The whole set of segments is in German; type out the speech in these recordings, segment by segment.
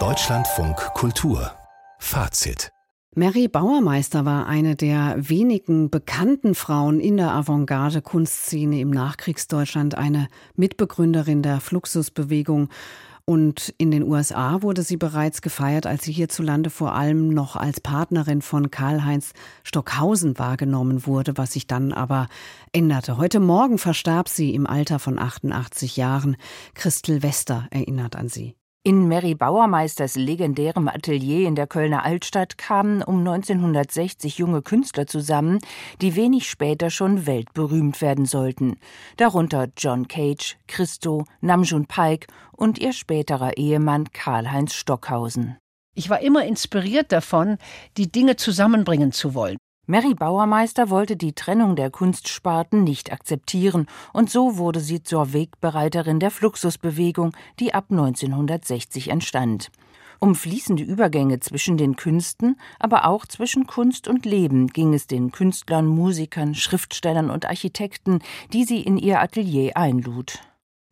Deutschlandfunk Kultur Fazit Mary Bauermeister war eine der wenigen bekannten Frauen in der Avantgarde-Kunstszene im Nachkriegsdeutschland, eine Mitbegründerin der Fluxusbewegung. Und in den USA wurde sie bereits gefeiert, als sie hierzulande vor allem noch als Partnerin von Karl-Heinz Stockhausen wahrgenommen wurde, was sich dann aber änderte. Heute Morgen verstarb sie im Alter von 88 Jahren. Christel Wester erinnert an sie. In Mary Bauermeisters legendärem Atelier in der Kölner Altstadt kamen um 1960 junge Künstler zusammen, die wenig später schon weltberühmt werden sollten. Darunter John Cage, Christo, Namjoon Paik und ihr späterer Ehemann Karl-Heinz Stockhausen. Ich war immer inspiriert davon, die Dinge zusammenbringen zu wollen. Mary Bauermeister wollte die Trennung der Kunstsparten nicht akzeptieren, und so wurde sie zur Wegbereiterin der Fluxusbewegung, die ab 1960 entstand. Um fließende Übergänge zwischen den Künsten, aber auch zwischen Kunst und Leben ging es den Künstlern, Musikern, Schriftstellern und Architekten, die sie in ihr Atelier einlud.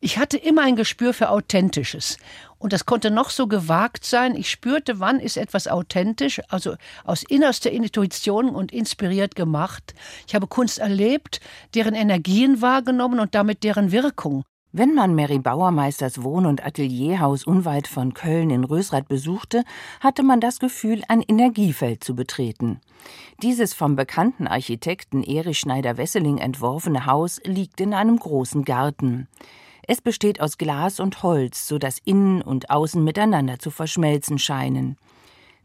Ich hatte immer ein Gespür für Authentisches. Und das konnte noch so gewagt sein. Ich spürte, wann ist etwas authentisch, also aus innerster Intuition und inspiriert gemacht. Ich habe Kunst erlebt, deren Energien wahrgenommen und damit deren Wirkung. Wenn man Mary Bauermeisters Wohn- und Atelierhaus unweit von Köln in Rösrath besuchte, hatte man das Gefühl, ein Energiefeld zu betreten. Dieses vom bekannten Architekten Erich Schneider-Wesseling entworfene Haus liegt in einem großen Garten. Es besteht aus Glas und Holz, so dass innen und außen miteinander zu verschmelzen scheinen.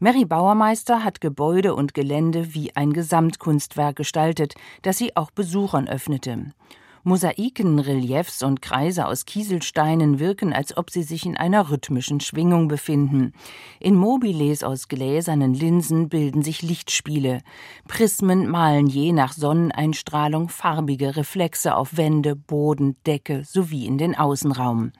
Mary Bauermeister hat Gebäude und Gelände wie ein Gesamtkunstwerk gestaltet, das sie auch Besuchern öffnete. Mosaiken, Reliefs und Kreise aus Kieselsteinen wirken, als ob sie sich in einer rhythmischen Schwingung befinden. In Mobiles aus gläsernen Linsen bilden sich Lichtspiele. Prismen malen je nach Sonneneinstrahlung farbige Reflexe auf Wände, Boden, Decke sowie in den Außenraum.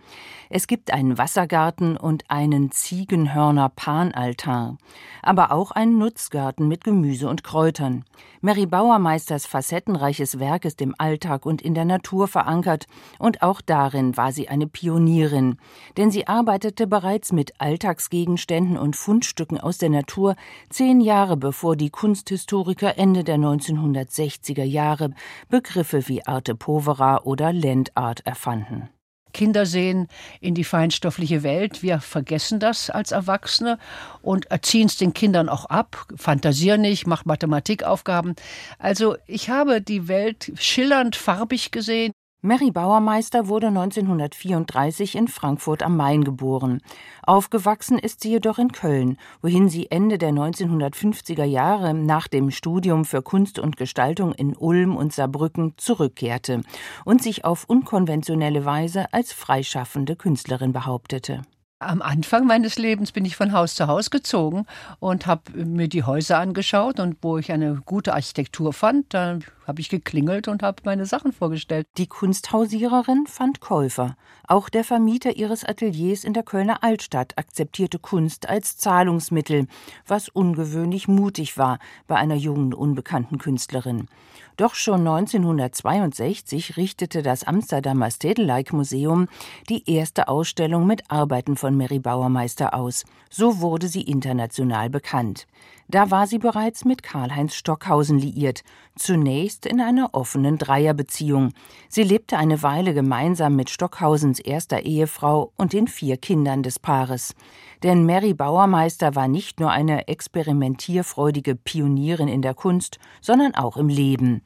Es gibt einen Wassergarten und einen Ziegenhörner-Panaltar, aber auch einen Nutzgarten mit Gemüse und Kräutern. Mary Bauermeisters facettenreiches Werk ist im Alltag und in der Natur verankert, und auch darin war sie eine Pionierin, denn sie arbeitete bereits mit Alltagsgegenständen und Fundstücken aus der Natur zehn Jahre bevor die Kunsthistoriker Ende der 1960er Jahre Begriffe wie Arte Povera oder Landart erfanden. Kinder sehen in die feinstoffliche Welt. Wir vergessen das als Erwachsene und erziehen es den Kindern auch ab. Fantasieren nicht, macht Mathematikaufgaben. Also ich habe die Welt schillernd farbig gesehen. Mary Bauermeister wurde 1934 in Frankfurt am Main geboren. Aufgewachsen ist sie jedoch in Köln, wohin sie Ende der 1950er Jahre nach dem Studium für Kunst und Gestaltung in Ulm und Saarbrücken zurückkehrte und sich auf unkonventionelle Weise als freischaffende Künstlerin behauptete. Am Anfang meines Lebens bin ich von Haus zu Haus gezogen und habe mir die Häuser angeschaut und wo ich eine gute Architektur fand, dann habe ich geklingelt und habe meine Sachen vorgestellt. Die Kunsthausiererin fand Käufer. Auch der Vermieter ihres Ateliers in der Kölner Altstadt akzeptierte Kunst als Zahlungsmittel, was ungewöhnlich mutig war bei einer jungen, unbekannten Künstlerin. Doch schon 1962 richtete das Amsterdamer Stedelijk Museum die erste Ausstellung mit Arbeiten von Mary Bauermeister aus. So wurde sie international bekannt. Da war sie bereits mit Karl-Heinz Stockhausen liiert, zunächst in einer offenen Dreierbeziehung. Sie lebte eine Weile gemeinsam mit Stockhausens erster Ehefrau und den vier Kindern des Paares. Denn Mary Bauermeister war nicht nur eine experimentierfreudige Pionierin in der Kunst, sondern auch im Leben.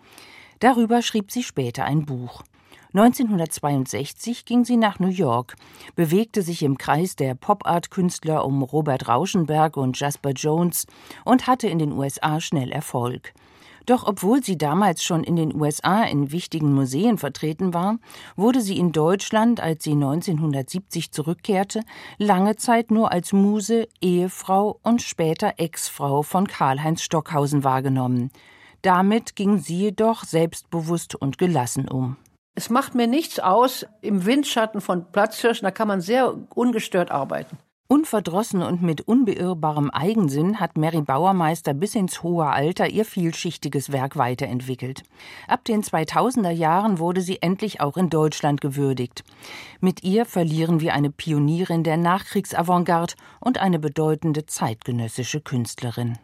Darüber schrieb sie später ein Buch. 1962 ging sie nach New York, bewegte sich im Kreis der Pop-Art-Künstler um Robert Rauschenberg und Jasper Jones und hatte in den USA schnell Erfolg. Doch obwohl sie damals schon in den USA in wichtigen Museen vertreten war, wurde sie in Deutschland, als sie 1970 zurückkehrte, lange Zeit nur als Muse, Ehefrau und später Ex-Frau von Karl-Heinz Stockhausen wahrgenommen. Damit ging sie jedoch selbstbewusst und gelassen um. Es macht mir nichts aus im Windschatten von Platzhirschen, da kann man sehr ungestört arbeiten. Unverdrossen und mit unbeirrbarem Eigensinn hat Mary Bauermeister bis ins hohe Alter ihr vielschichtiges Werk weiterentwickelt. Ab den 2000er Jahren wurde sie endlich auch in Deutschland gewürdigt. Mit ihr verlieren wir eine Pionierin der Nachkriegsavantgarde und eine bedeutende zeitgenössische Künstlerin.